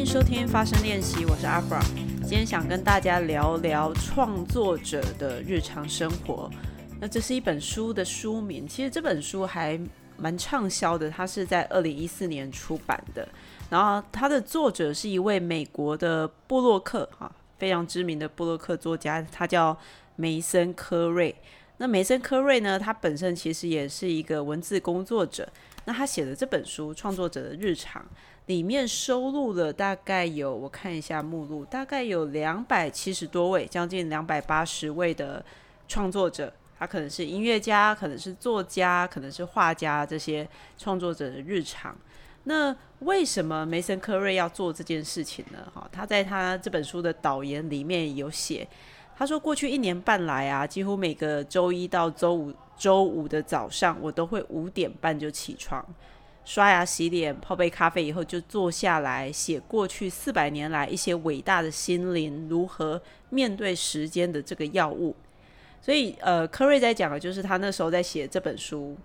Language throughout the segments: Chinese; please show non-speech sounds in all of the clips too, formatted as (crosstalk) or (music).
迎收听发声练习，我是阿 Fra。今天想跟大家聊聊创作者的日常生活。那这是一本书的书名，其实这本书还蛮畅销的，它是在二零一四年出版的。然后它的作者是一位美国的布洛克，哈，非常知名的布洛克作家，他叫梅森科瑞。那梅森科瑞呢，他本身其实也是一个文字工作者。那他写的这本书《创作者的日常》里面收录了大概有，我看一下目录，大概有两百七十多位，将近两百八十位的创作者。他可能是音乐家，可能是作家，可能是画家，这些创作者的日常。那为什么梅森科瑞要做这件事情呢？哈，他在他这本书的导言里面有写，他说过去一年半来啊，几乎每个周一到周五。周五的早上，我都会五点半就起床，刷牙洗脸，泡杯咖啡以后，就坐下来写过去四百年来一些伟大的心灵如何面对时间的这个药物。所以，呃，科瑞在讲的就是他那时候在写这本书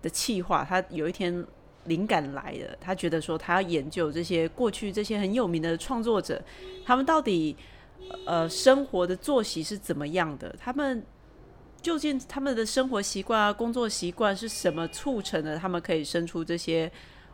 的气话。他有一天灵感来了，他觉得说他要研究这些过去这些很有名的创作者，他们到底呃生活的作息是怎么样的？他们。究竟他们的生活习惯啊、工作习惯是什么促成了他们可以生出这些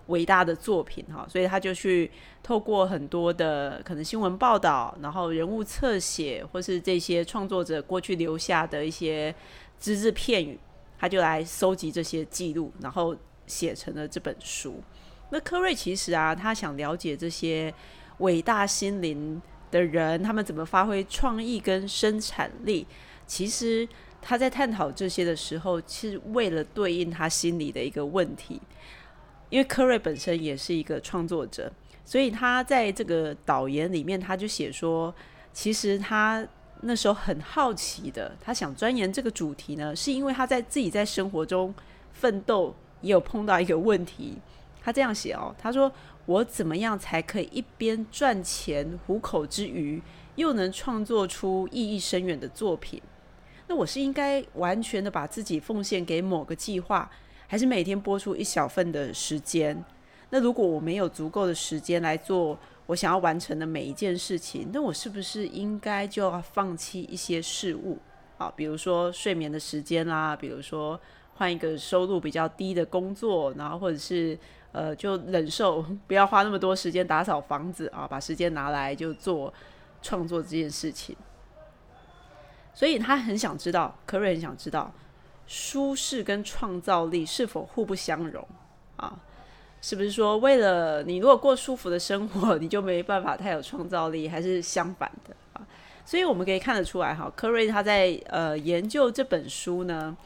伟大的作品？哈，所以他就去透过很多的可能新闻报道，然后人物侧写，或是这些创作者过去留下的一些只字片语，他就来收集这些记录，然后写成了这本书。那科瑞其实啊，他想了解这些伟大心灵的人，他们怎么发挥创意跟生产力，其实。他在探讨这些的时候，其实为了对应他心里的一个问题，因为科瑞本身也是一个创作者，所以他在这个导言里面，他就写说，其实他那时候很好奇的，他想钻研这个主题呢，是因为他在自己在生活中奋斗，也有碰到一个问题。他这样写哦，他说：“我怎么样才可以一边赚钱糊口之余，又能创作出意义深远的作品？”那我是应该完全的把自己奉献给某个计划，还是每天播出一小份的时间？那如果我没有足够的时间来做我想要完成的每一件事情，那我是不是应该就要放弃一些事物啊？比如说睡眠的时间啦，比如说换一个收入比较低的工作，然后或者是呃，就忍受不要花那么多时间打扫房子啊，把时间拿来就做创作这件事情。所以他很想知道，科瑞很想知道，舒适跟创造力是否互不相容啊？是不是说，为了你如果过舒服的生活，你就没办法太有创造力，还是相反的啊？所以我们可以看得出来，哈，科瑞他在呃研究这本书呢，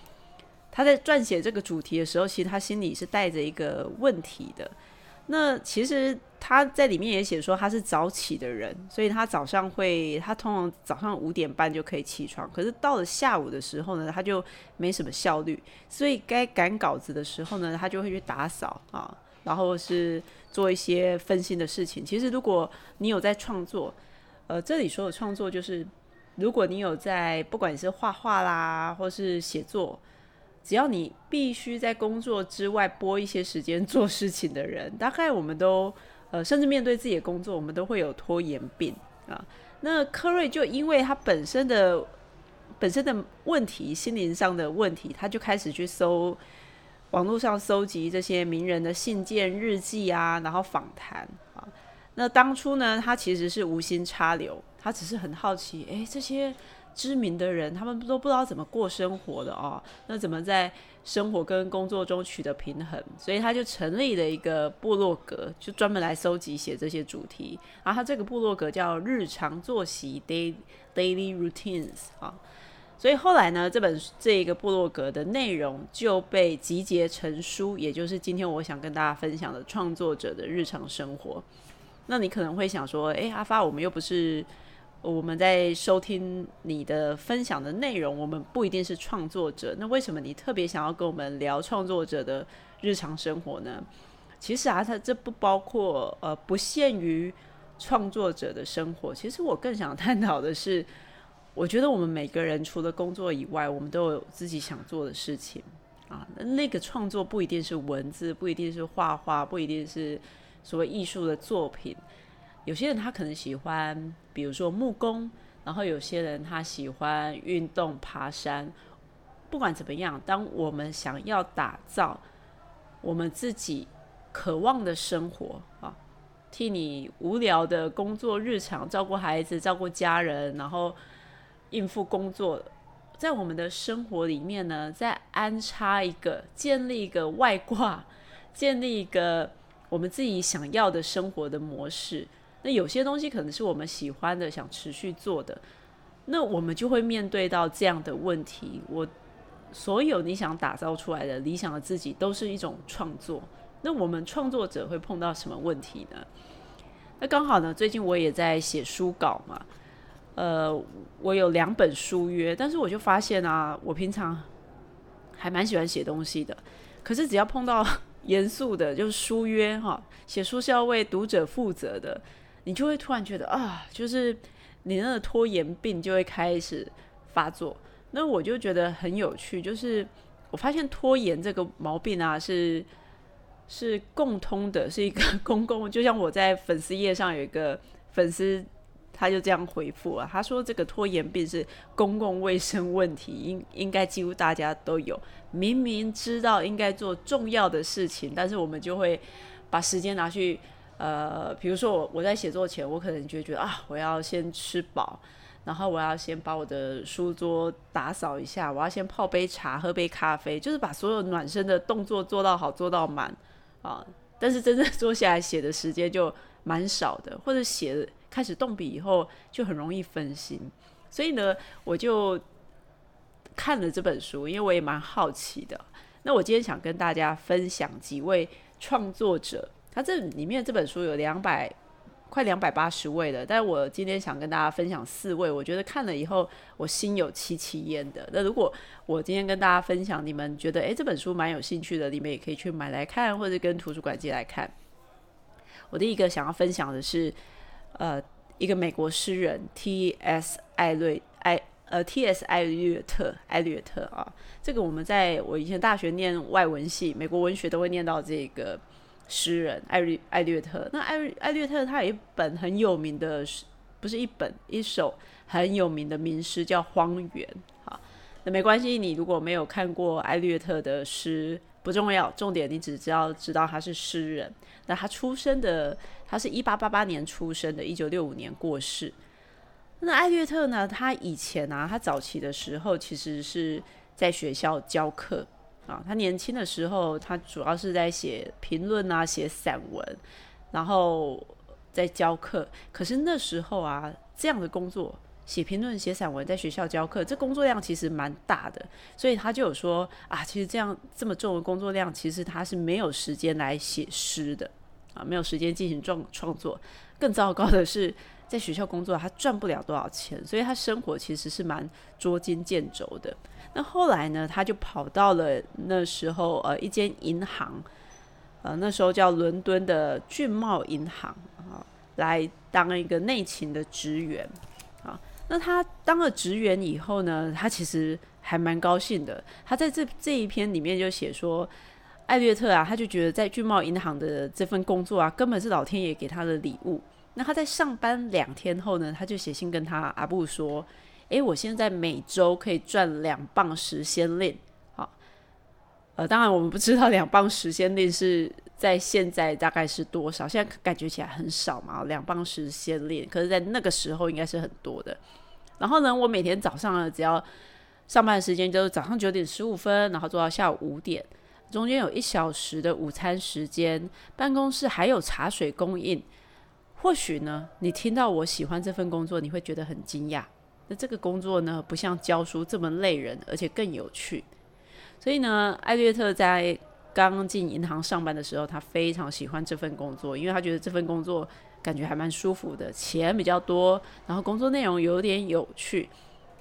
他在撰写这个主题的时候，其实他心里是带着一个问题的。那其实他在里面也写说他是早起的人，所以他早上会，他通常早上五点半就可以起床。可是到了下午的时候呢，他就没什么效率，所以该赶稿子的时候呢，他就会去打扫啊，然后是做一些分心的事情。其实如果你有在创作，呃，这里说的创作就是，如果你有在不管是画画啦，或是写作。只要你必须在工作之外拨一些时间做事情的人，大概我们都呃，甚至面对自己的工作，我们都会有拖延病啊。那科瑞就因为他本身的本身的问题，心灵上的问题，他就开始去搜网络上搜集这些名人的信件、日记啊，然后访谈啊。那当初呢，他其实是无心插柳，他只是很好奇，哎，这些。知名的人，他们都不知道怎么过生活的哦。那怎么在生活跟工作中取得平衡？所以他就成立了一个部落格，就专门来收集写这些主题。然后他这个部落格叫“日常作息 ”（Day Daily Routines） 啊。所以后来呢，这本这一个部落格的内容就被集结成书，也就是今天我想跟大家分享的创作者的日常生活。那你可能会想说，诶，阿发，我们又不是。我们在收听你的分享的内容，我们不一定是创作者，那为什么你特别想要跟我们聊创作者的日常生活呢？其实啊，它这不包括呃，不限于创作者的生活。其实我更想探讨的是，我觉得我们每个人除了工作以外，我们都有自己想做的事情啊。那个创作不一定是文字，不一定是画画，不一定是所谓艺术的作品。有些人他可能喜欢，比如说木工，然后有些人他喜欢运动、爬山。不管怎么样，当我们想要打造我们自己渴望的生活啊，替你无聊的工作日常，照顾孩子、照顾家人，然后应付工作，在我们的生活里面呢，再安插一个、建立一个外挂，建立一个我们自己想要的生活的模式。那有些东西可能是我们喜欢的、想持续做的，那我们就会面对到这样的问题。我。所有你想打造出来的理想的自己，都是一种创作。那我们创作者会碰到什么问题呢？那刚好呢，最近我也在写书稿嘛。呃，我有两本书约，但是我就发现啊，我平常还蛮喜欢写东西的。可是只要碰到 (laughs) 严肃的，就是书约哈，写书是要为读者负责的，你就会突然觉得啊，就是你那个拖延病就会开始发作。那我就觉得很有趣，就是我发现拖延这个毛病啊，是是共通的，是一个公共。就像我在粉丝页上有一个粉丝，他就这样回复啊，他说这个拖延病是公共卫生问题，应应该几乎大家都有。明明知道应该做重要的事情，但是我们就会把时间拿去呃，比如说我我在写作前，我可能就觉得啊，我要先吃饱。然后我要先把我的书桌打扫一下，我要先泡杯茶，喝杯咖啡，就是把所有暖身的动作做到好，做到满啊。但是真正坐下来写的时间就蛮少的，或者写开始动笔以后就很容易分心。所以呢，我就看了这本书，因为我也蛮好奇的。那我今天想跟大家分享几位创作者，他这里面这本书有两百。快两百八十位了，但我今天想跟大家分享四位，我觉得看了以后我心有戚戚焉的。那如果我今天跟大家分享，你们觉得诶这本书蛮有兴趣的，你们也可以去买来看，或者跟图书馆借来看。我第一个想要分享的是，呃，一个美国诗人 T.S. 艾略艾呃 T.S. 艾略特艾略特啊，这个我们在我以前大学念外文系，美国文学都会念到这个。诗人艾略艾略特，那艾艾略特他有一本很有名的，不是一本一首很有名的名诗叫《荒原》。好，那没关系，你如果没有看过艾略特的诗不重要，重点你只知道知道他是诗人。那他出生的，他是一八八八年出生的，一九六五年过世。那艾略特呢？他以前啊，他早期的时候其实是在学校教课。啊，他年轻的时候，他主要是在写评论啊，写散文，然后在教课。可是那时候啊，这样的工作，写评论、写散文，在学校教课，这工作量其实蛮大的。所以他就有说啊，其实这样这么重的工作量，其实他是没有时间来写诗的啊，没有时间进行创创作。更糟糕的是，在学校工作，他赚不了多少钱，所以他生活其实是蛮捉襟见肘的。那后来呢？他就跑到了那时候呃一间银行，呃那时候叫伦敦的俊茂银行啊，来当一个内勤的职员啊。那他当了职员以后呢，他其实还蛮高兴的。他在这这一篇里面就写说，艾略特啊，他就觉得在俊茂银行的这份工作啊，根本是老天爷给他的礼物。那他在上班两天后呢，他就写信跟他阿布说。诶，我现在每周可以赚两磅十先令，好，呃，当然我们不知道两磅十先令是在现在大概是多少，现在感觉起来很少嘛，两磅十先令，可是在那个时候应该是很多的。然后呢，我每天早上，只要上班时间就是早上九点十五分，然后做到下午五点，中间有一小时的午餐时间，办公室还有茶水供应。或许呢，你听到我喜欢这份工作，你会觉得很惊讶。那这个工作呢，不像教书这么累人，而且更有趣。所以呢，艾略特在刚进银行上班的时候，他非常喜欢这份工作，因为他觉得这份工作感觉还蛮舒服的，钱比较多，然后工作内容有点有趣。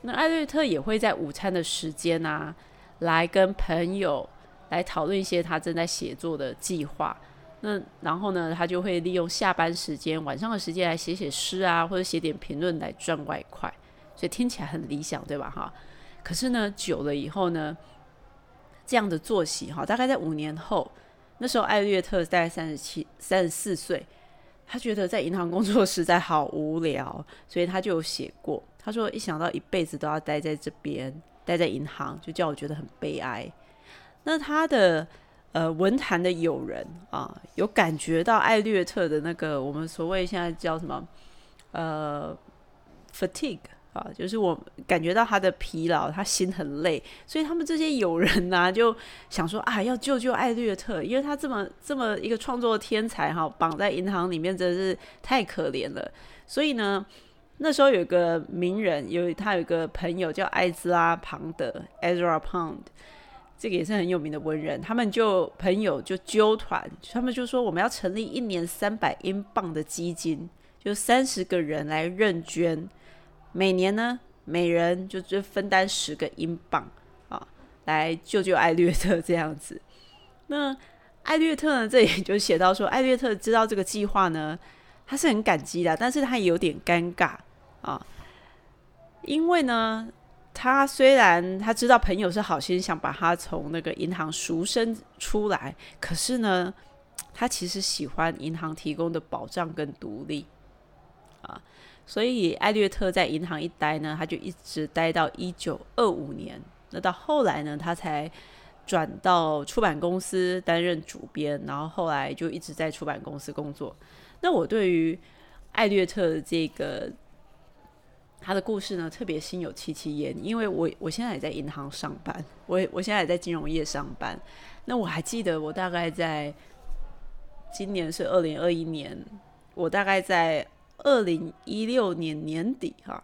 那艾略特也会在午餐的时间啊，来跟朋友来讨论一些他正在写作的计划。那然后呢，他就会利用下班时间、晚上的时间来写写诗啊，或者写点评论来赚外快。所以听起来很理想，对吧？哈，可是呢，久了以后呢，这样的作息哈，大概在五年后，那时候艾略特大概三十七、三十四岁，他觉得在银行工作实在好无聊，所以他就有写过。他说一想到一辈子都要待在这边，待在银行，就叫我觉得很悲哀。那他的呃文坛的友人啊，有感觉到艾略特的那个我们所谓现在叫什么呃 fatigue。啊，就是我感觉到他的疲劳，他心很累，所以他们这些友人呢，(laughs) 就想说啊，要救救艾略特，因为他这么这么一个创作天才哈，绑在银行里面真是太可怜了。所以呢，那时候有个名人，有他有个朋友叫艾兹拉·庞德 （Ezra Pound），这个也是很有名的文人。他们就朋友就纠团，他们就说我们要成立一年三百英镑的基金，就三十个人来认捐。每年呢，每人就就分担十个英镑啊，来救救艾略特这样子。那艾略特呢，这也就写到说，艾略特知道这个计划呢，他是很感激的，但是他也有点尴尬啊，因为呢，他虽然他知道朋友是好心想把他从那个银行赎身出来，可是呢，他其实喜欢银行提供的保障跟独立啊。所以艾略特在银行一待呢，他就一直待到一九二五年。那到后来呢，他才转到出版公司担任主编，然后后来就一直在出版公司工作。那我对于艾略特这个他的故事呢，特别心有戚戚焉，因为我我现在也在银行上班，我我现在也在金融业上班。那我还记得，我大概在今年是二零二一年，我大概在。二零一六年年底哈，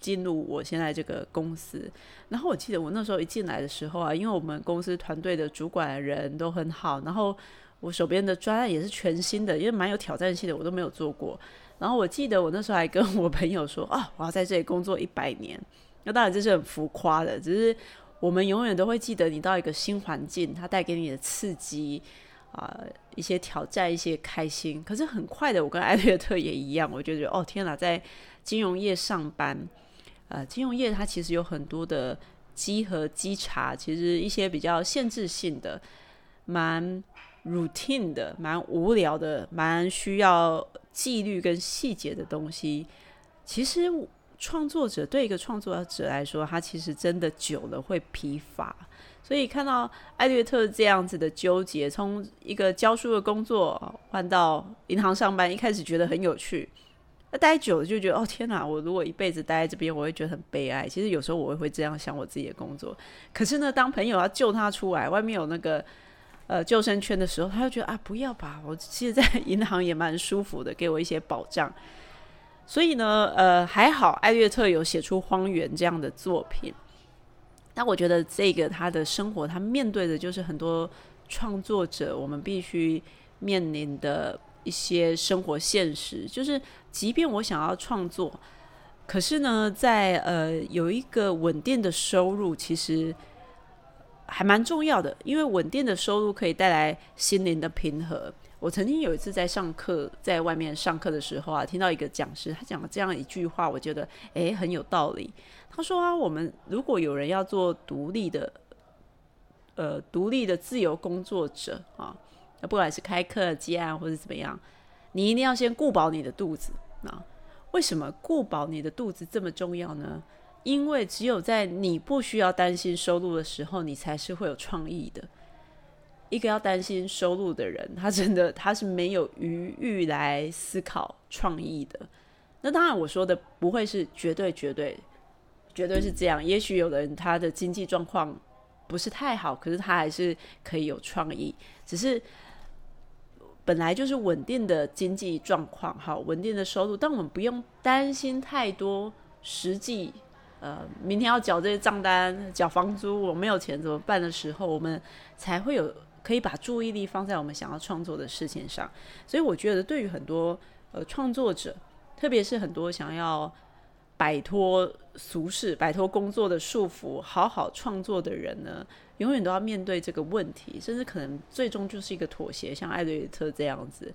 进入我现在这个公司。然后我记得我那时候一进来的时候啊，因为我们公司团队的主管人都很好，然后我手边的专案也是全新的，因为蛮有挑战性的，我都没有做过。然后我记得我那时候还跟我朋友说啊，我要在这里工作一百年。那当然这是很浮夸的，只是我们永远都会记得你到一个新环境，它带给你的刺激。啊，一些挑战，一些开心。可是很快的，我跟艾略特也一样，我就觉得哦，天哪，在金融业上班，呃，金融业它其实有很多的稽核稽查，其实一些比较限制性的、蛮 routine 的、蛮无聊的、蛮需要纪律跟细节的东西。其实创作者对一个创作者来说，他其实真的久了会疲乏。所以看到艾略特这样子的纠结，从一个教书的工作换到银行上班，一开始觉得很有趣，那待久了就觉得哦天哪，我如果一辈子待在这边，我会觉得很悲哀。其实有时候我也会这样想我自己的工作。可是呢，当朋友要救他出来，外面有那个呃救生圈的时候，他就觉得啊不要吧，我其实在 (laughs) 银行也蛮舒服的，给我一些保障。所以呢，呃还好艾略特有写出《荒原》这样的作品。那我觉得这个他的生活，他面对的就是很多创作者我们必须面临的一些生活现实。就是即便我想要创作，可是呢，在呃有一个稳定的收入，其实还蛮重要的，因为稳定的收入可以带来心灵的平和。我曾经有一次在上课，在外面上课的时候啊，听到一个讲师他讲了这样一句话，我觉得诶很有道理。他说啊，我们如果有人要做独立的，呃，独立的自由工作者啊，不管是开课接案或者怎么样，你一定要先顾饱你的肚子啊。为什么顾饱你的肚子这么重要呢？因为只有在你不需要担心收入的时候，你才是会有创意的。一个要担心收入的人，他真的他是没有余裕来思考创意的。那当然，我说的不会是绝对绝对。绝对是这样。也许有的人他的经济状况不是太好，可是他还是可以有创意。只是本来就是稳定的经济状况，好稳定的收入，但我们不用担心太多实际。呃，明天要缴这些账单、缴房租，我没有钱怎么办的时候，我们才会有可以把注意力放在我们想要创作的事情上。所以我觉得，对于很多呃创作者，特别是很多想要。摆脱俗世、摆脱工作的束缚，好好创作的人呢，永远都要面对这个问题，甚至可能最终就是一个妥协，像艾略特这样子，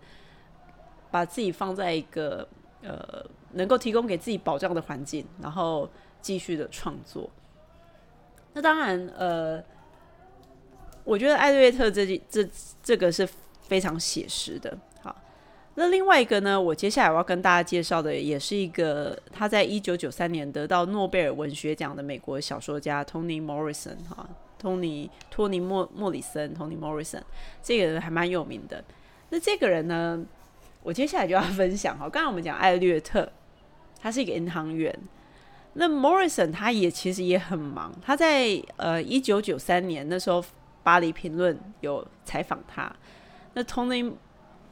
把自己放在一个呃能够提供给自己保障的环境，然后继续的创作。那当然，呃，我觉得艾略特这这这个是非常写实的。好那另外一个呢，我接下来要跟大家介绍的，也是一个他在一九九三年得到诺贝尔文学奖的美国小说家 Tony Morrison 哈，托尼托尼莫莫里森 Tony Morrison 这个人还蛮有名的。那这个人呢，我接下来就要分享哈。刚刚我们讲艾略特，他是一个银行员。那 Morrison 他也其实也很忙，他在呃一九九三年那时候，巴黎评论有采访他。那 Tony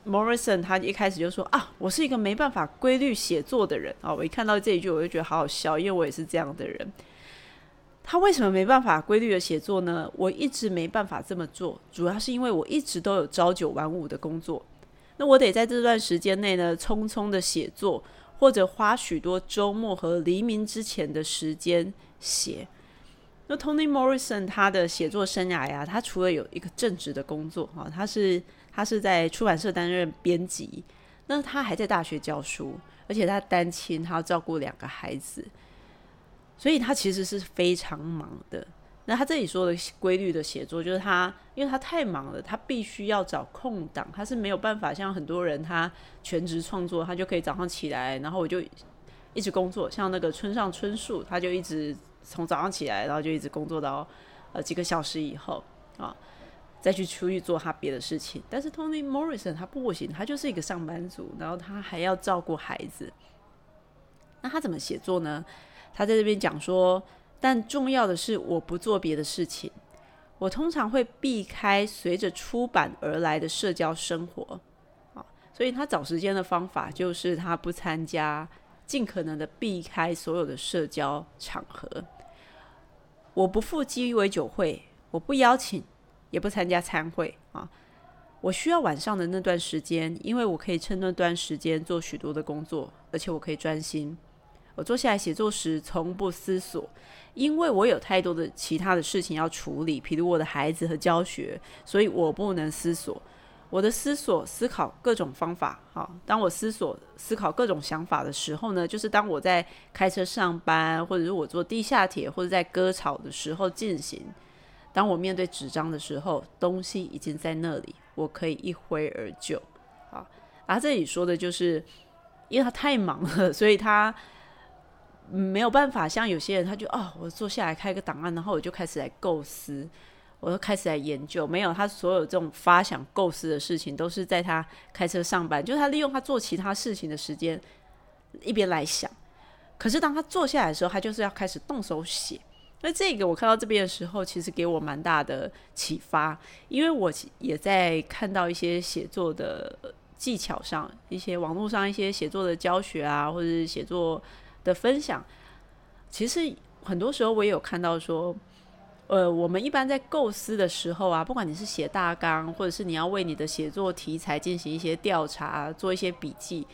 Morrison 他一开始就说啊，我是一个没办法规律写作的人啊。我一看到这一句，我就觉得好好笑，因为我也是这样的人。他为什么没办法规律的写作呢？我一直没办法这么做，主要是因为我一直都有朝九晚五的工作。那我得在这段时间内呢，匆匆的写作，或者花许多周末和黎明之前的时间写。那 Tony Morrison 他的写作生涯呀，他除了有一个正职的工作啊，他是。他是在出版社担任编辑，那他还在大学教书，而且他单亲，他要照顾两个孩子，所以他其实是非常忙的。那他这里说的规律的写作，就是他因为他太忙了，他必须要找空档，他是没有办法像很多人他全职创作，他就可以早上起来，然后我就一直工作，像那个村上春树，他就一直从早上起来，然后就一直工作到呃几个小时以后啊。再去出去做他别的事情，但是 Tony Morrison 他不行，他就是一个上班族，然后他还要照顾孩子。那他怎么写作呢？他在这边讲说，但重要的是我不做别的事情，我通常会避开随着出版而来的社交生活啊，所以他找时间的方法就是他不参加，尽可能的避开所有的社交场合。我不赴鸡尾酒会，我不邀请。也不参加参会啊！我需要晚上的那段时间，因为我可以趁那段时间做许多的工作，而且我可以专心。我坐下来写作时从不思索，因为我有太多的其他的事情要处理，譬如我的孩子和教学，所以我不能思索。我的思索、思考各种方法，好，当我思索、思考各种想法的时候呢，就是当我在开车上班，或者是我坐地下铁，或者在割草的时候进行。当我面对纸张的时候，东西已经在那里，我可以一挥而就。啊，而这里说的就是，因为他太忙了，所以他没有办法像有些人，他就哦，我坐下来开个档案，然后我就开始来构思，我就开始来研究。没有，他所有这种发想、构思的事情，都是在他开车上班，就是他利用他做其他事情的时间，一边来想。可是当他坐下来的时候，他就是要开始动手写。那这个我看到这边的时候，其实给我蛮大的启发，因为我也在看到一些写作的技巧上，一些网络上一些写作的教学啊，或者是写作的分享。其实很多时候我也有看到说，呃，我们一般在构思的时候啊，不管你是写大纲，或者是你要为你的写作题材进行一些调查，做一些笔记。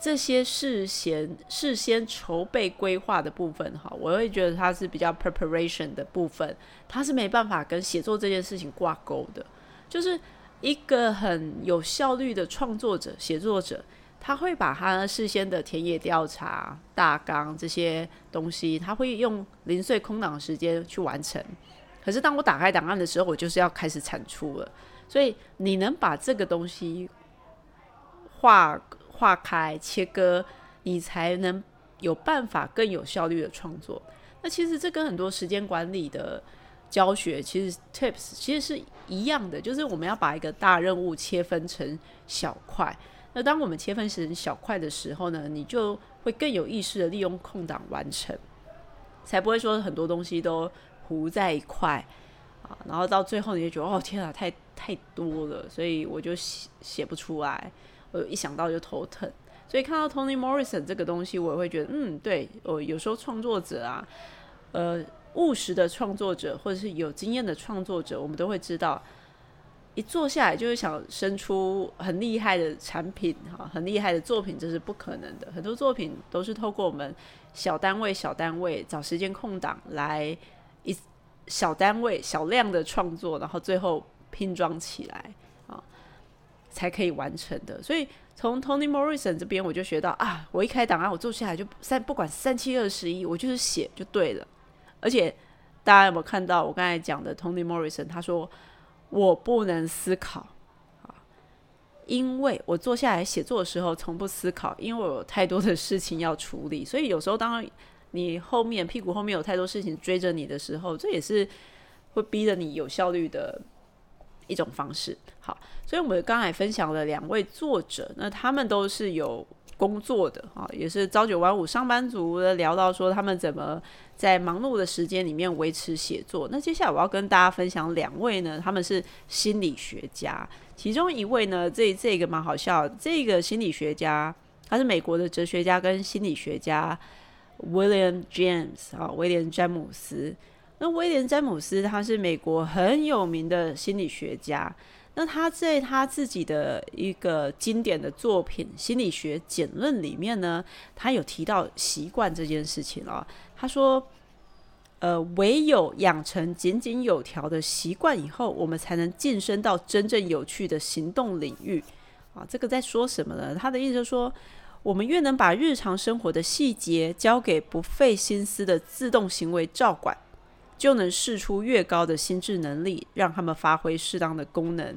这些事先事先筹备规划的部分，哈，我会觉得它是比较 preparation 的部分，它是没办法跟写作这件事情挂钩的。就是一个很有效率的创作者、写作者，他会把他事先的田野调查、大纲这些东西，他会用零碎空档时间去完成。可是当我打开档案的时候，我就是要开始产出了。所以你能把这个东西划。划开切割，你才能有办法更有效率的创作。那其实这跟很多时间管理的教学，其实 tips 其实是一样的，就是我们要把一个大任务切分成小块。那当我们切分成小块的时候呢，你就会更有意识的利用空档完成，才不会说很多东西都糊在一块啊，然后到最后你就觉得哦天啊，太太多了，所以我就写写不出来。我一想到就头疼，所以看到 Tony Morrison 这个东西，我也会觉得，嗯，对，我有时候创作者啊，呃，务实的创作者或者是有经验的创作者，我们都会知道，一坐下来就是想生出很厉害的产品哈，很厉害的作品，这是不可能的。很多作品都是透过我们小单位、小单位找时间空档来一小单位小量的创作，然后最后拼装起来啊。才可以完成的，所以从 Tony Morrison 这边我就学到啊，我一开档案，我坐下来就三，不管三七二十一，我就是写就对了。而且大家有没有看到我刚才讲的 Tony Morrison？他说我不能思考啊，因为我坐下来写作的时候从不思考，因为我有太多的事情要处理，所以有时候当你后面屁股后面有太多事情追着你的时候，这也是会逼着你有效率的一种方式。好，所以我们刚才分享了两位作者，那他们都是有工作的啊，也是朝九晚五上班族的，聊到说他们怎么在忙碌的时间里面维持写作。那接下来我要跟大家分享两位呢，他们是心理学家。其中一位呢，这这个蛮好笑。这个心理学家，他是美国的哲学家跟心理学家，William James 啊，威廉詹姆斯。那威廉詹姆斯他是美国很有名的心理学家。那他在他自己的一个经典的作品《心理学简论》里面呢，他有提到习惯这件事情啊。他说。呃，唯有养成井井有条的习惯以后，我们才能晋升到真正有趣的行动领域。啊，这个在说什么呢？他的意思就是说，我们越能把日常生活的细节交给不费心思的自动行为照管，就能试出越高的心智能力，让他们发挥适当的功能。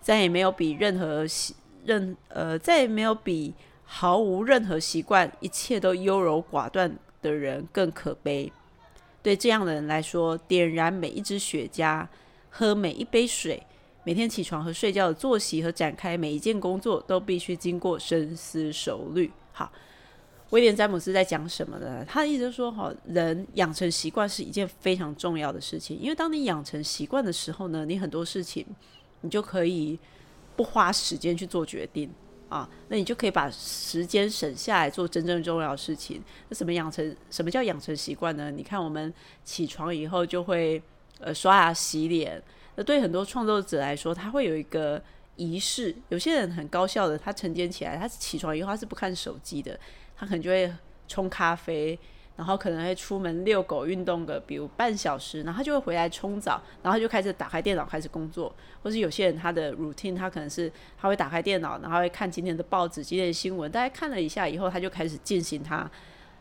再也没有比任何习任呃，再也没有比毫无任何习惯、一切都优柔寡断的人更可悲。对这样的人来说，点燃每一支雪茄，喝每一杯水，每天起床和睡觉的作息和展开每一件工作，都必须经过深思熟虑。好，威廉詹姆斯在讲什么呢？他的意思是说，哈，人养成习惯是一件非常重要的事情，因为当你养成习惯的时候呢，你很多事情你就可以不花时间去做决定。啊，那你就可以把时间省下来做真正重要的事情。那什么养成？什么叫养成习惯呢？你看，我们起床以后就会呃刷牙洗脸。那对很多创作者来说，他会有一个仪式。有些人很高效的，他晨间起来，他起床以后他是不看手机的，他可能就会冲咖啡。然后可能会出门遛狗运动个，比如半小时，然后他就会回来冲澡，然后就开始打开电脑开始工作。或是有些人他的 routine，他可能是他会打开电脑，然后会看今天的报纸、今天的新闻，大概看了一下以后，他就开始进行他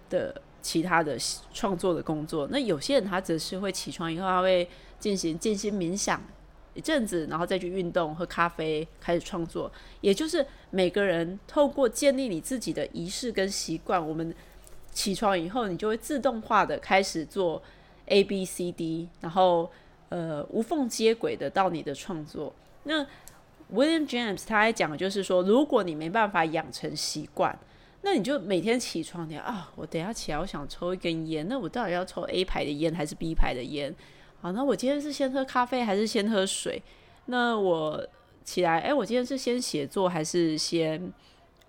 的其他的创作的工作。那有些人他则是会起床以后，他会进行静心冥想一阵子，然后再去运动、喝咖啡，开始创作。也就是每个人透过建立你自己的仪式跟习惯，我们。起床以后，你就会自动化的开始做 A B C D，然后呃无缝接轨的到你的创作。那 William James 他还讲就是说，如果你没办法养成习惯，那你就每天起床，你啊，我等下起来我想抽一根烟，那我到底要抽 A 牌的烟还是 B 牌的烟？好，那我今天是先喝咖啡还是先喝水？那我起来，哎，我今天是先写作还是先？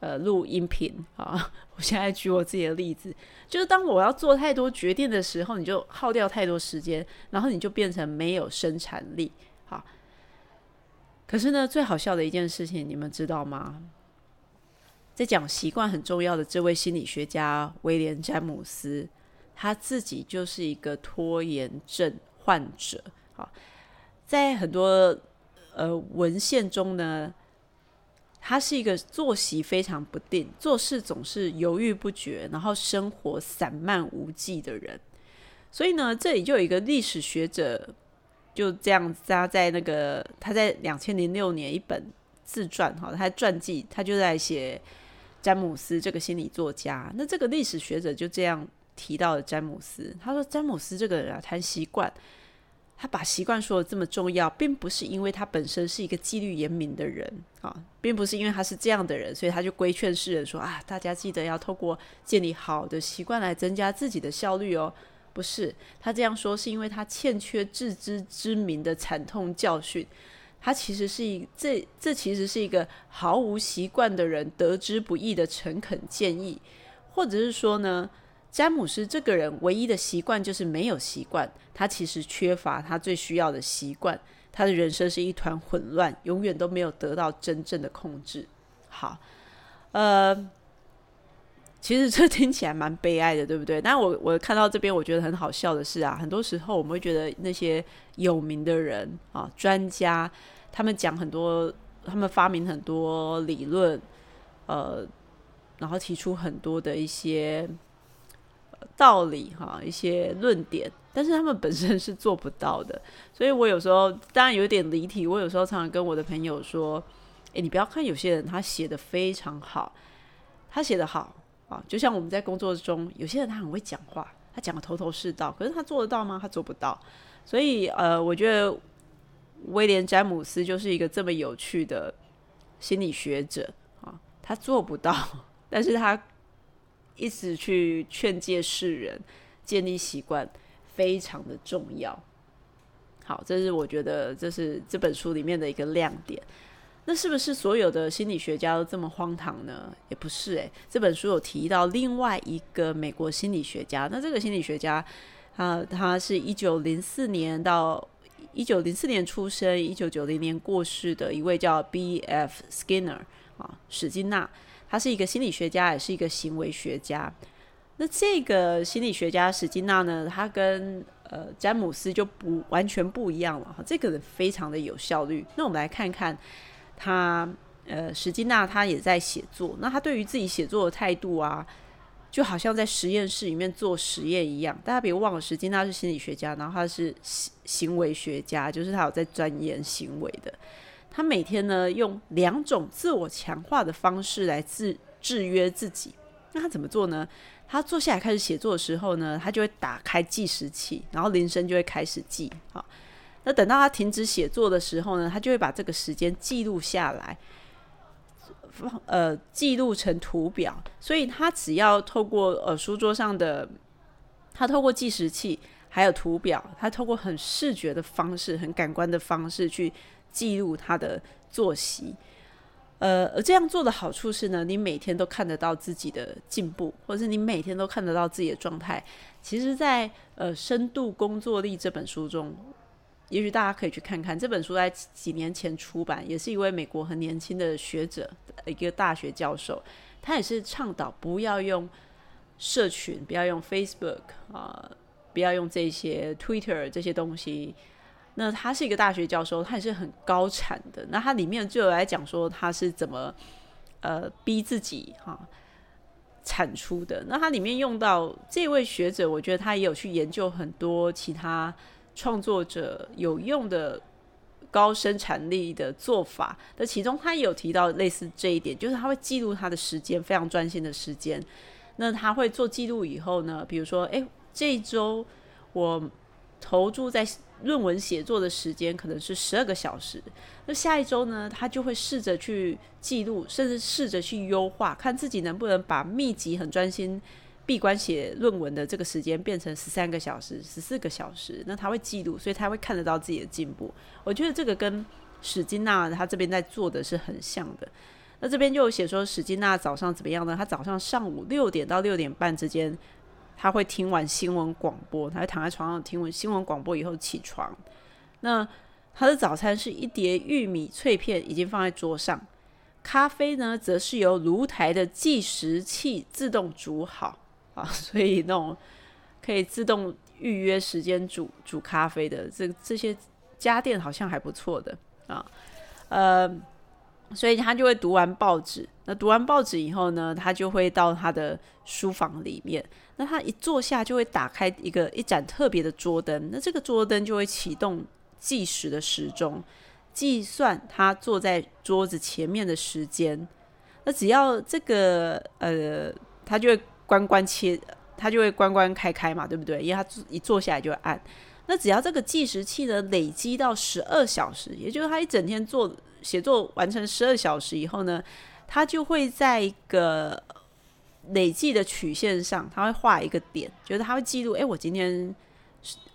呃，录音频啊！(laughs) 我现在举我自己的例子，就是当我要做太多决定的时候，你就耗掉太多时间，然后你就变成没有生产力。好，可是呢，最好笑的一件事情，你们知道吗？在讲习惯很重要的这位心理学家威廉詹姆斯，他自己就是一个拖延症患者。好，在很多呃文献中呢。他是一个作息非常不定、做事总是犹豫不决，然后生活散漫无际的人。所以呢，这里就有一个历史学者，就这样他在那个他在两千零六年一本自传哈，他传记，他就在写詹姆斯这个心理作家。那这个历史学者就这样提到了詹姆斯，他说詹姆斯这个人啊，谈习惯。他把习惯说的这么重要，并不是因为他本身是一个纪律严明的人啊，并不是因为他是这样的人，所以他就规劝世人说啊，大家记得要透过建立好的习惯来增加自己的效率哦。不是，他这样说是因为他欠缺自知之明的惨痛教训。他其实是一这这其实是一个毫无习惯的人得之不易的诚恳建议，或者是说呢？詹姆斯这个人唯一的习惯就是没有习惯，他其实缺乏他最需要的习惯，他的人生是一团混乱，永远都没有得到真正的控制。好，呃，其实这听起来蛮悲哀的，对不对？但我我看到这边，我觉得很好笑的是啊，很多时候我们会觉得那些有名的人啊，专家，他们讲很多，他们发明很多理论，呃，然后提出很多的一些。道理哈，一些论点，但是他们本身是做不到的，(laughs) 所以我有时候当然有点离题。我有时候常常跟我的朋友说，诶，你不要看有些人他写的非常好，他写的好啊，就像我们在工作中，有些人他很会讲话，他讲的头头是道，可是他做得到吗？他做不到。所以呃，我觉得威廉詹姆斯就是一个这么有趣的心理学者啊，他做不到，(laughs) 但是他一直去劝诫世人建立习惯，非常的重要。好，这是我觉得这是这本书里面的一个亮点。那是不是所有的心理学家都这么荒唐呢？也不是诶，这本书有提到另外一个美国心理学家。那这个心理学家，啊，他是一九零四年到一九零四年出生，一九九零年过世的一位叫 B.F. Skinner 啊，史金纳。他是一个心理学家，也是一个行为学家。那这个心理学家史金纳呢，他跟呃詹姆斯就不完全不一样了哈。这个人非常的有效率。那我们来看看。他呃，史金纳他也在写作。那他对于自己写作的态度啊，就好像在实验室里面做实验一样。大家别忘了，史金纳是心理学家，然后他是行行为学家，就是他有在钻研行为的。他每天呢，用两种自我强化的方式来制制约自己。那他怎么做呢？他坐下来开始写作的时候呢，他就会打开计时器，然后铃声就会开始记。好。那等到他停止写作的时候呢，他就会把这个时间记录下来，放呃记录成图表。所以他只要透过呃书桌上的，他透过计时器还有图表，他透过很视觉的方式、很感官的方式去记录他的作息。呃，而这样做的好处是呢，你每天都看得到自己的进步，或者是你每天都看得到自己的状态。其实，在呃《深度工作力》这本书中。也许大家可以去看看这本书，在几年前出版，也是一位美国很年轻的学者，一个大学教授，他也是倡导不要用社群，不要用 Facebook 啊，不要用这些 Twitter 这些东西。那他是一个大学教授，他也是很高产的。那他里面就有来讲说他是怎么呃逼自己哈产出的。那他里面用到这位学者，我觉得他也有去研究很多其他。创作者有用的高生产力的做法，那其中他也有提到类似这一点，就是他会记录他的时间，非常专心的时间。那他会做记录以后呢，比如说，诶，这一周我投注在论文写作的时间可能是十二个小时，那下一周呢，他就会试着去记录，甚至试着去优化，看自己能不能把密集、很专心。闭关写论文的这个时间变成十三个小时、十四个小时，那他会记录，所以他会看得到自己的进步。我觉得这个跟史金娜他这边在做的是很像的。那这边就有写说，史金娜早上怎么样呢？他早上上午六点到六点半之间，他会听完新闻广播，他会躺在床上听完新闻广播以后起床。那他的早餐是一碟玉米脆片，已经放在桌上。咖啡呢，则是由炉台的计时器自动煮好。啊，(laughs) 所以那种可以自动预约时间煮煮咖啡的这这些家电好像还不错的啊，呃，所以他就会读完报纸。那读完报纸以后呢，他就会到他的书房里面。那他一坐下就会打开一个一盏特别的桌灯，那这个桌灯就会启动计时的时钟，计算他坐在桌子前面的时间。那只要这个呃，他就会。关关切，他就会关关开开嘛，对不对？因为他一坐下来就按。那只要这个计时器呢累积到十二小时，也就是他一整天做写作完成十二小时以后呢，它就会在一个累计的曲线上，它会画一个点，就是它会记录，哎，我今天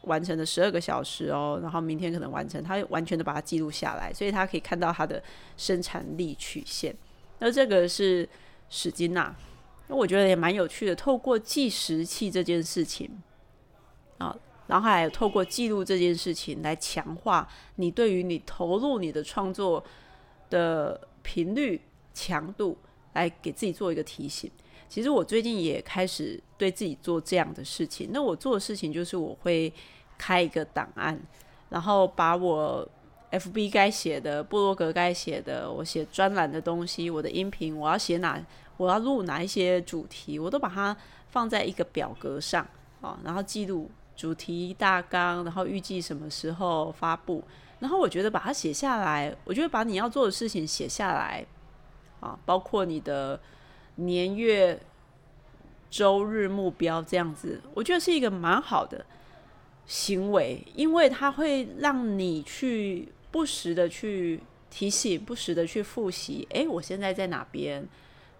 完成了十二个小时哦，然后明天可能完成，它完全的把它记录下来，所以它可以看到它的生产力曲线。那这个是史金纳。那我觉得也蛮有趣的，透过计时器这件事情啊，然后还有透过记录这件事情来强化你对于你投入你的创作的频率强度，来给自己做一个提醒。其实我最近也开始对自己做这样的事情。那我做的事情就是我会开一个档案，然后把我 FB 该写的、布洛格该写的、我写专栏的东西、我的音频，我要写哪。我要录哪一些主题，我都把它放在一个表格上啊，然后记录主题大纲，然后预计什么时候发布。然后我觉得把它写下来，我觉得把你要做的事情写下来，啊，包括你的年月、周日目标这样子，我觉得是一个蛮好的行为，因为它会让你去不时的去提醒，不时的去复习。诶，我现在在哪边？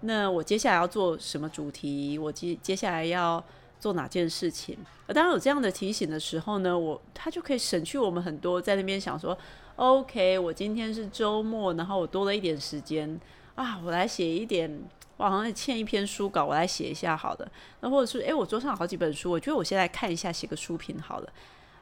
那我接下来要做什么主题？我接接下来要。做哪件事情？当然有这样的提醒的时候呢，我他就可以省去我们很多在那边想说，OK，我今天是周末，然后我多了一点时间啊，我来写一点，我好像欠一篇书稿，我来写一下好的。那或者是，诶，我桌上好几本书，我觉得我现在看一下，写个书评好了。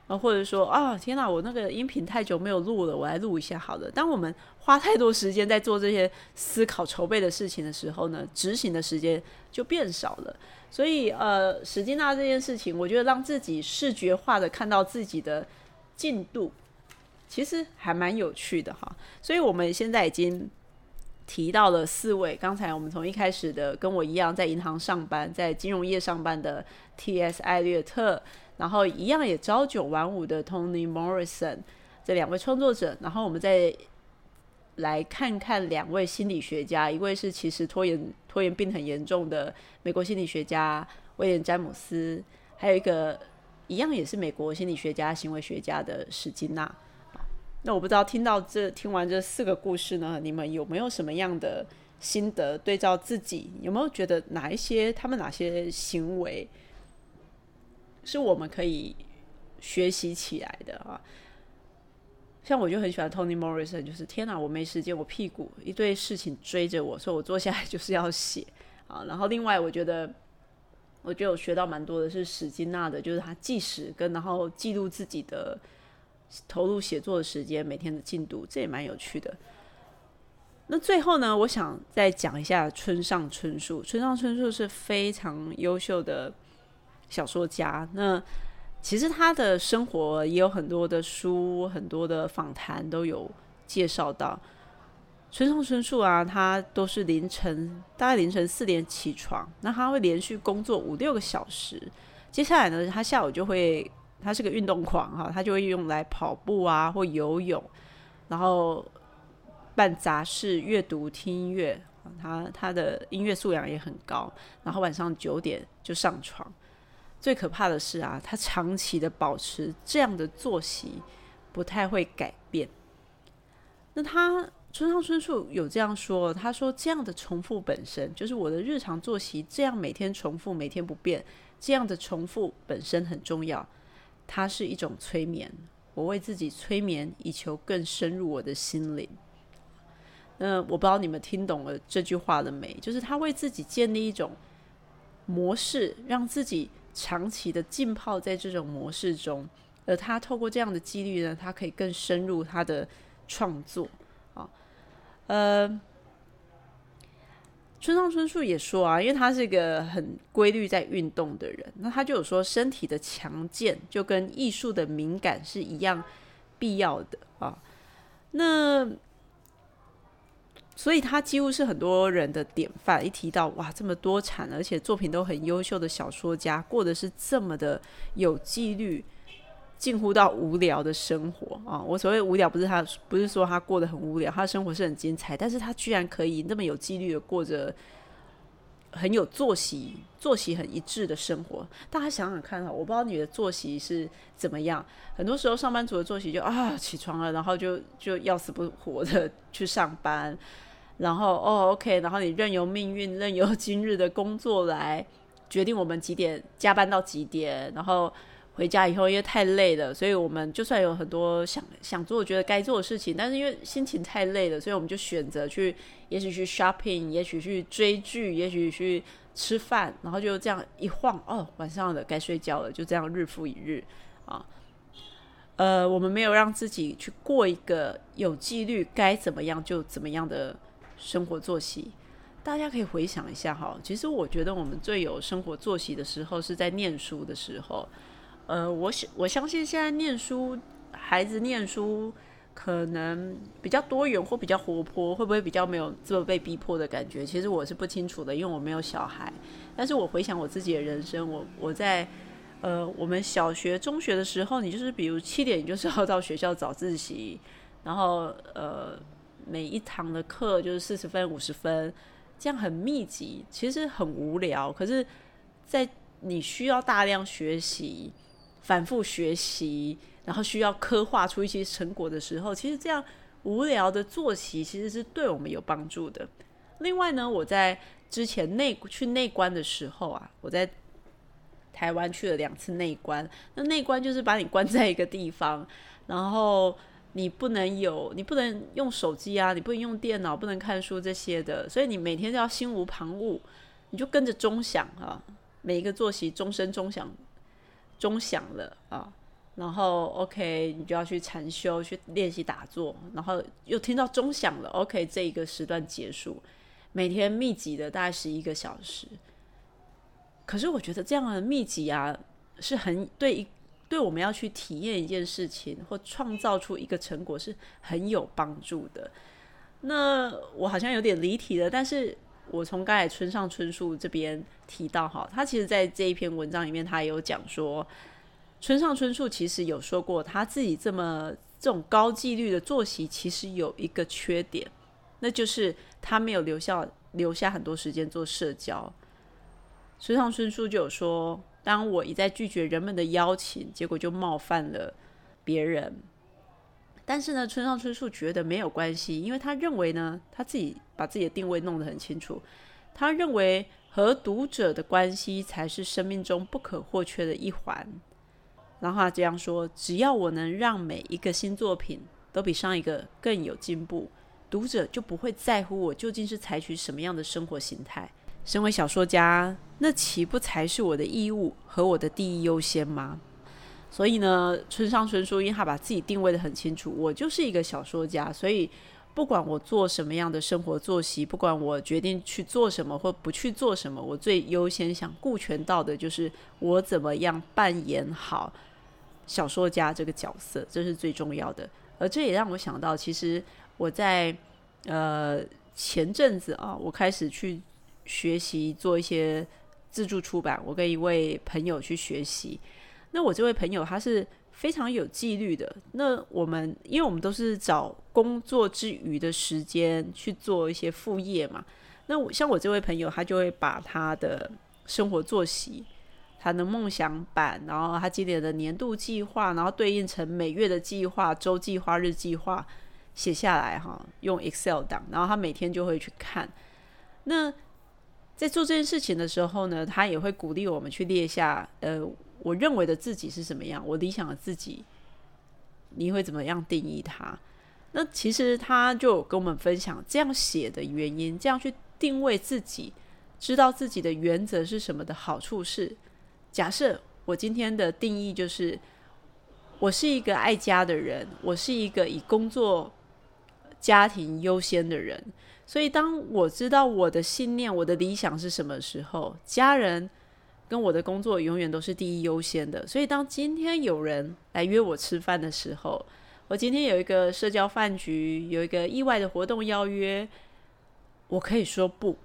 啊，或者说啊，天哪，我那个音频太久没有录了，我来录一下好了。当我们花太多时间在做这些思考筹备的事情的时候呢，执行的时间就变少了。所以，呃，史金纳这件事情，我觉得让自己视觉化的看到自己的进度，其实还蛮有趣的哈。所以我们现在已经提到了四位，刚才我们从一开始的跟我一样在银行上班，在金融业上班的 T.S. 艾略特。然后一样也朝九晚五的 Tony Morrison 这两位创作者，然后我们在来看看两位心理学家，一位是其实拖延拖延病很严重的美国心理学家威廉詹姆斯，还有一个一样也是美国心理学家行为学家的史金纳。那我不知道听到这听完这四个故事呢，你们有没有什么样的心得？对照自己有没有觉得哪一些他们哪些行为？是我们可以学习起来的啊！像我就很喜欢 Tony Morrison，就是天哪，我没时间，我屁股一堆事情追着我，所以我坐下来 (laughs) 就是要写啊。然后另外，我觉得我觉得我学到蛮多的是史金纳的，就是他计时跟然后记录自己的投入写作的时间，每天的进度，这也蛮有趣的。那最后呢，我想再讲一下村上春树。村上春树是非常优秀的。小说家，那其实他的生活也有很多的书，很多的访谈都有介绍到。村上春树啊，他都是凌晨大概凌晨四点起床，那他会连续工作五六个小时。接下来呢，他下午就会，他是个运动狂哈，他就会用来跑步啊，或游泳，然后办杂事、阅读、听音乐。他他的音乐素养也很高，然后晚上九点就上床。最可怕的是啊，他长期的保持这样的作息，不太会改变。那他村上春树有这样说，他说这样的重复本身就是我的日常作息，这样每天重复，每天不变，这样的重复本身很重要。它是一种催眠，我为自己催眠，以求更深入我的心灵。那我不知道你们听懂了这句话了没？就是他为自己建立一种模式，让自己。长期的浸泡在这种模式中，而他透过这样的几率呢，他可以更深入他的创作啊。呃，村上春树也说啊，因为他是一个很规律在运动的人，那他就有说，身体的强健就跟艺术的敏感是一样必要的啊。那所以他几乎是很多人的典范。一提到哇，这么多产，而且作品都很优秀的小说家，过的是这么的有纪律，近乎到无聊的生活啊！我所谓无聊，不是他，不是说他过得很无聊，他生活是很精彩，但是他居然可以那么有纪律的过着很有作息、作息很一致的生活。大家想想看哈，我不知道你的作息是怎么样。很多时候上班族的作息就啊，起床了，然后就就要死不活的去上班。然后哦，OK，然后你任由命运，(laughs) 任由今日的工作来决定我们几点加班到几点，然后回家以后因为太累了，所以我们就算有很多想想做、觉得该做的事情，但是因为心情太累了，所以我们就选择去，也许去 shopping，也许去追剧，也许去吃饭，然后就这样一晃，哦，晚上了，该睡觉了，就这样日复一日啊。呃，我们没有让自己去过一个有纪律，该怎么样就怎么样的。生活作息，大家可以回想一下哈。其实我觉得我们最有生活作息的时候是在念书的时候。呃，我我相信现在念书，孩子念书可能比较多元或比较活泼，会不会比较没有这么被逼迫的感觉？其实我是不清楚的，因为我没有小孩。但是我回想我自己的人生，我我在呃，我们小学、中学的时候，你就是比如七点，你就是要到学校早自习，然后呃，每一堂的课就是四十分、五十分，这样很密集，其实很无聊。可是，在你需要大量学习、反复学习，然后需要刻画出一些成果的时候，其实这样无聊的作息其实是对我们有帮助的。另外呢，我在之前内去内关的时候啊，我在。台湾去了两次内关，那内关就是把你关在一个地方，然后你不能有，你不能用手机啊，你不能用电脑，不能看书这些的，所以你每天都要心无旁骛，你就跟着钟响啊，每一个作息钟声钟响，钟响了啊，然后 OK，你就要去禅修，去练习打坐，然后又听到钟响了，OK，这一个时段结束，每天密集的大概十一个小时。可是我觉得这样的密集啊，是很对一对我们要去体验一件事情或创造出一个成果是很有帮助的。那我好像有点离题了，但是我从刚才村上春树这边提到哈，他其实在这一篇文章里面，他也有讲说，村上春树其实有说过他自己这么这种高纪律的作息，其实有一个缺点，那就是他没有留下留下很多时间做社交。村上春树就有说：“当我一再拒绝人们的邀请，结果就冒犯了别人。但是呢，村上春树觉得没有关系，因为他认为呢，他自己把自己的定位弄得很清楚。他认为和读者的关系才是生命中不可或缺的一环。然后他这样说：只要我能让每一个新作品都比上一个更有进步，读者就不会在乎我究竟是采取什么样的生活形态。”身为小说家，那岂不才是我的义务和我的第一优先吗？所以呢，村上春树因他把自己定位的很清楚，我就是一个小说家，所以不管我做什么样的生活作息，不管我决定去做什么或不去做什么，我最优先想顾全到的就是我怎么样扮演好小说家这个角色，这是最重要的。而这也让我想到，其实我在呃前阵子啊，我开始去。学习做一些自助出版，我跟一位朋友去学习。那我这位朋友他是非常有纪律的。那我们因为我们都是找工作之余的时间去做一些副业嘛。那像我这位朋友，他就会把他的生活作息、他的梦想版，然后他今年的年度计划，然后对应成每月的计划、周计划、日计划写下来哈，用 Excel 档，然后他每天就会去看。那在做这件事情的时候呢，他也会鼓励我们去列下，呃，我认为的自己是什么样，我理想的自己，你会怎么样定义他？那其实他就跟我们分享这样写的原因，这样去定位自己，知道自己的原则是什么的好处是，假设我今天的定义就是，我是一个爱家的人，我是一个以工作、家庭优先的人。所以，当我知道我的信念、我的理想是什么时候，家人跟我的工作永远都是第一优先的。所以，当今天有人来约我吃饭的时候，我今天有一个社交饭局，有一个意外的活动邀约，我可以说不，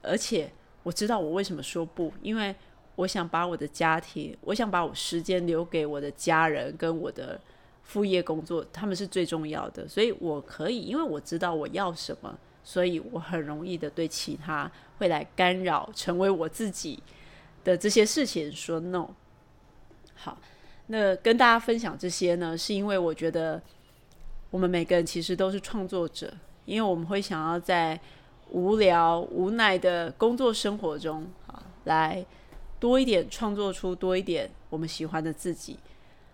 而且我知道我为什么说不，因为我想把我的家庭，我想把我时间留给我的家人跟我的副业工作，他们是最重要的。所以我可以，因为我知道我要什么。所以我很容易的对其他会来干扰成为我自己的这些事情说 no。好，那跟大家分享这些呢，是因为我觉得我们每个人其实都是创作者，因为我们会想要在无聊无奈的工作生活中啊，来多一点创作出多一点我们喜欢的自己。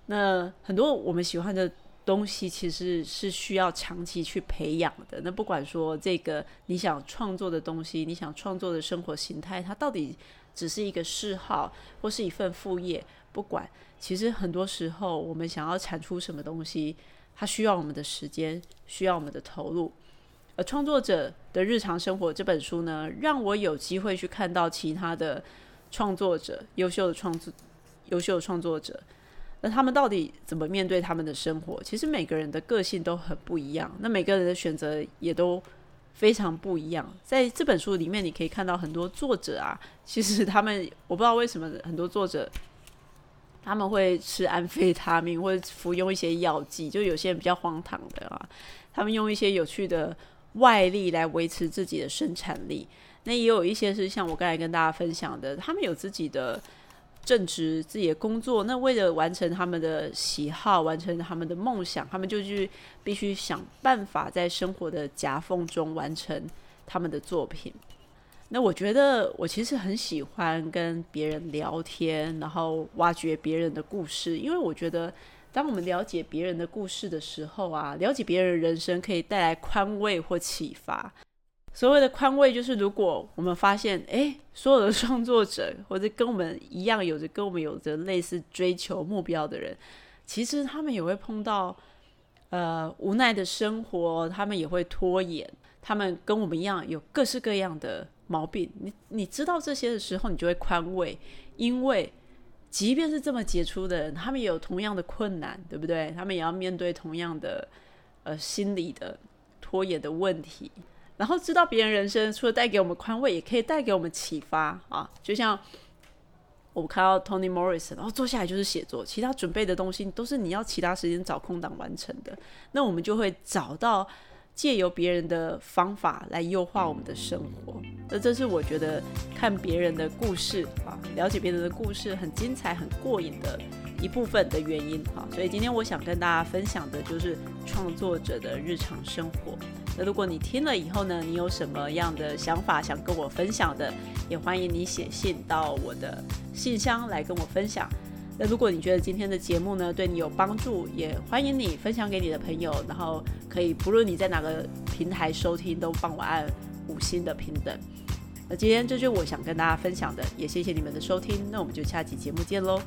那很多我们喜欢的。东西其实是需要长期去培养的。那不管说这个你想创作的东西，你想创作的生活形态，它到底只是一个嗜好或是一份副业，不管，其实很多时候我们想要产出什么东西，它需要我们的时间，需要我们的投入。而创作者的日常生活这本书呢，让我有机会去看到其他的创作者，优秀的创作，优秀的创作者。那他们到底怎么面对他们的生活？其实每个人的个性都很不一样，那每个人的选择也都非常不一样。在这本书里面，你可以看到很多作者啊，其实他们我不知道为什么很多作者他们会吃安非他命，或者服用一些药剂，就有些人比较荒唐的啊，他们用一些有趣的外力来维持自己的生产力。那也有一些是像我刚才跟大家分享的，他们有自己的正职、自己的工作。那为了完成他们的喜好、完成他们的梦想，他们就去必须想办法在生活的夹缝中完成他们的作品。那我觉得我其实很喜欢跟别人聊天，然后挖掘别人的故事，因为我觉得当我们了解别人的故事的时候啊，了解别人的人生可以带来宽慰或启发。所谓的宽慰，就是如果我们发现，哎，所有的创作者或者跟我们一样有着跟我们有着类似追求目标的人，其实他们也会碰到呃无奈的生活，他们也会拖延，他们跟我们一样有各式各样的毛病。你你知道这些的时候，你就会宽慰，因为即便是这么杰出的人，他们也有同样的困难，对不对？他们也要面对同样的呃心理的拖延的问题。然后知道别人人生，除了带给我们宽慰，也可以带给我们启发啊！就像我看到 Tony Morrison，然后坐下来就是写作，其他准备的东西都是你要其他时间找空档完成的。那我们就会找到借由别人的方法来优化我们的生活。那这是我觉得看别人的故事啊，了解别人的故事很精彩、很过瘾的一部分的原因啊。所以今天我想跟大家分享的就是创作者的日常生活。那如果你听了以后呢，你有什么样的想法想跟我分享的，也欢迎你写信到我的信箱来跟我分享。那如果你觉得今天的节目呢对你有帮助，也欢迎你分享给你的朋友，然后可以不论你在哪个平台收听，都帮我按五星的平等。那今天这就是我想跟大家分享的，也谢谢你们的收听，那我们就下期节目见喽。